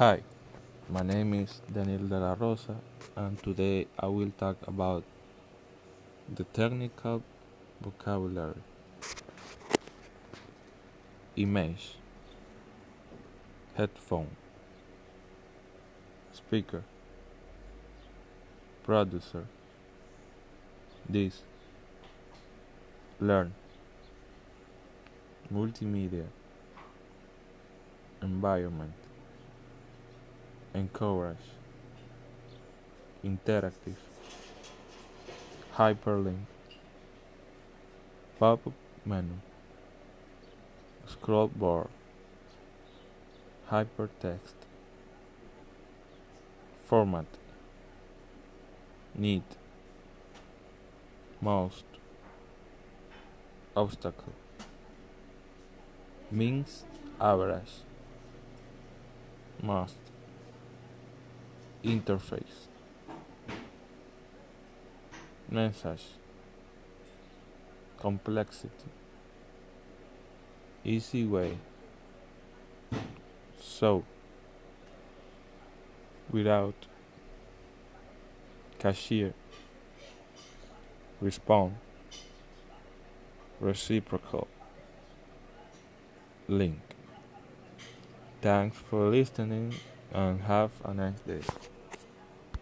Hi, my name is Daniel de la Rosa, and today I will talk about the technical vocabulary. Image, headphone, speaker, producer, this, learn, multimedia, environment encourage, interactive, hyperlink, pop-up menu, scroll bar, hypertext, format, need, most, obstacle, means average, must interface. Message. Complexity. Easy way. So without cashier respond. Reciprocal. Link. Thanks for listening and have a nice day